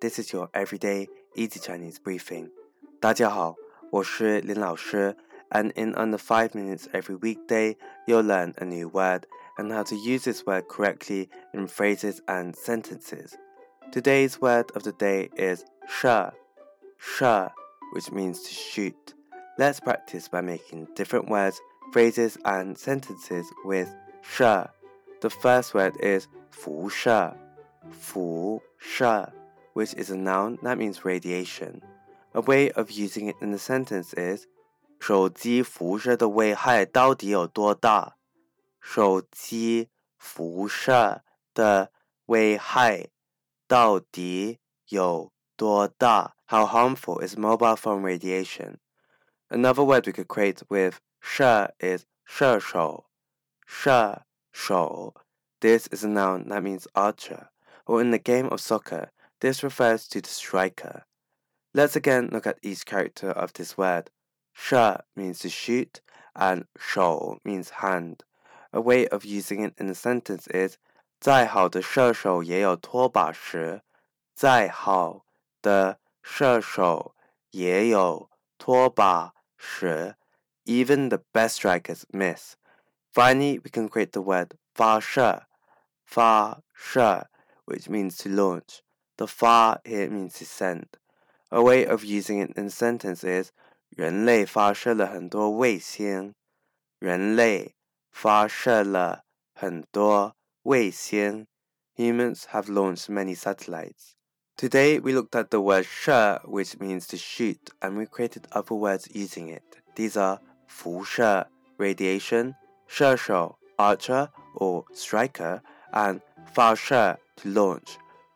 This is your everyday easy Chinese briefing. 大家好，我是林老师，and in under five minutes every weekday, you'll learn a new word and how to use this word correctly in phrases and sentences. Today's word of the day is shè, shè, which means to shoot. Let's practice by making different words, phrases, and sentences with shè. The first word is 辐射，辐射。which is a noun that means radiation. A way of using it in a sentence is 手机辐射的危害到底有多大？手机辐射的危害到底有多大？How harmful is mobile phone radiation? Another word we could create with 射 is 射手，射手. This is a noun that means archer, or in the game of soccer, this refers to the striker. Let's again look at each character of this word. "Shè" means to shoot, and shou means hand. A way of using it in a sentence is 再好的射手也有拖把时。再好的射手也有拖把时。Even the best strikers miss. Finally, we can create the word 发射,发射, which means to launch. The 发 here means to send. A way of using it in a sentence is 人类发射了很多卫星。人类发射了很多卫星。Humans have launched many satellites. Today we looked at the word 射 which means to shoot and we created other words using it. These are 辐射 radiation, 射手 archer or striker, and 发射 to launch.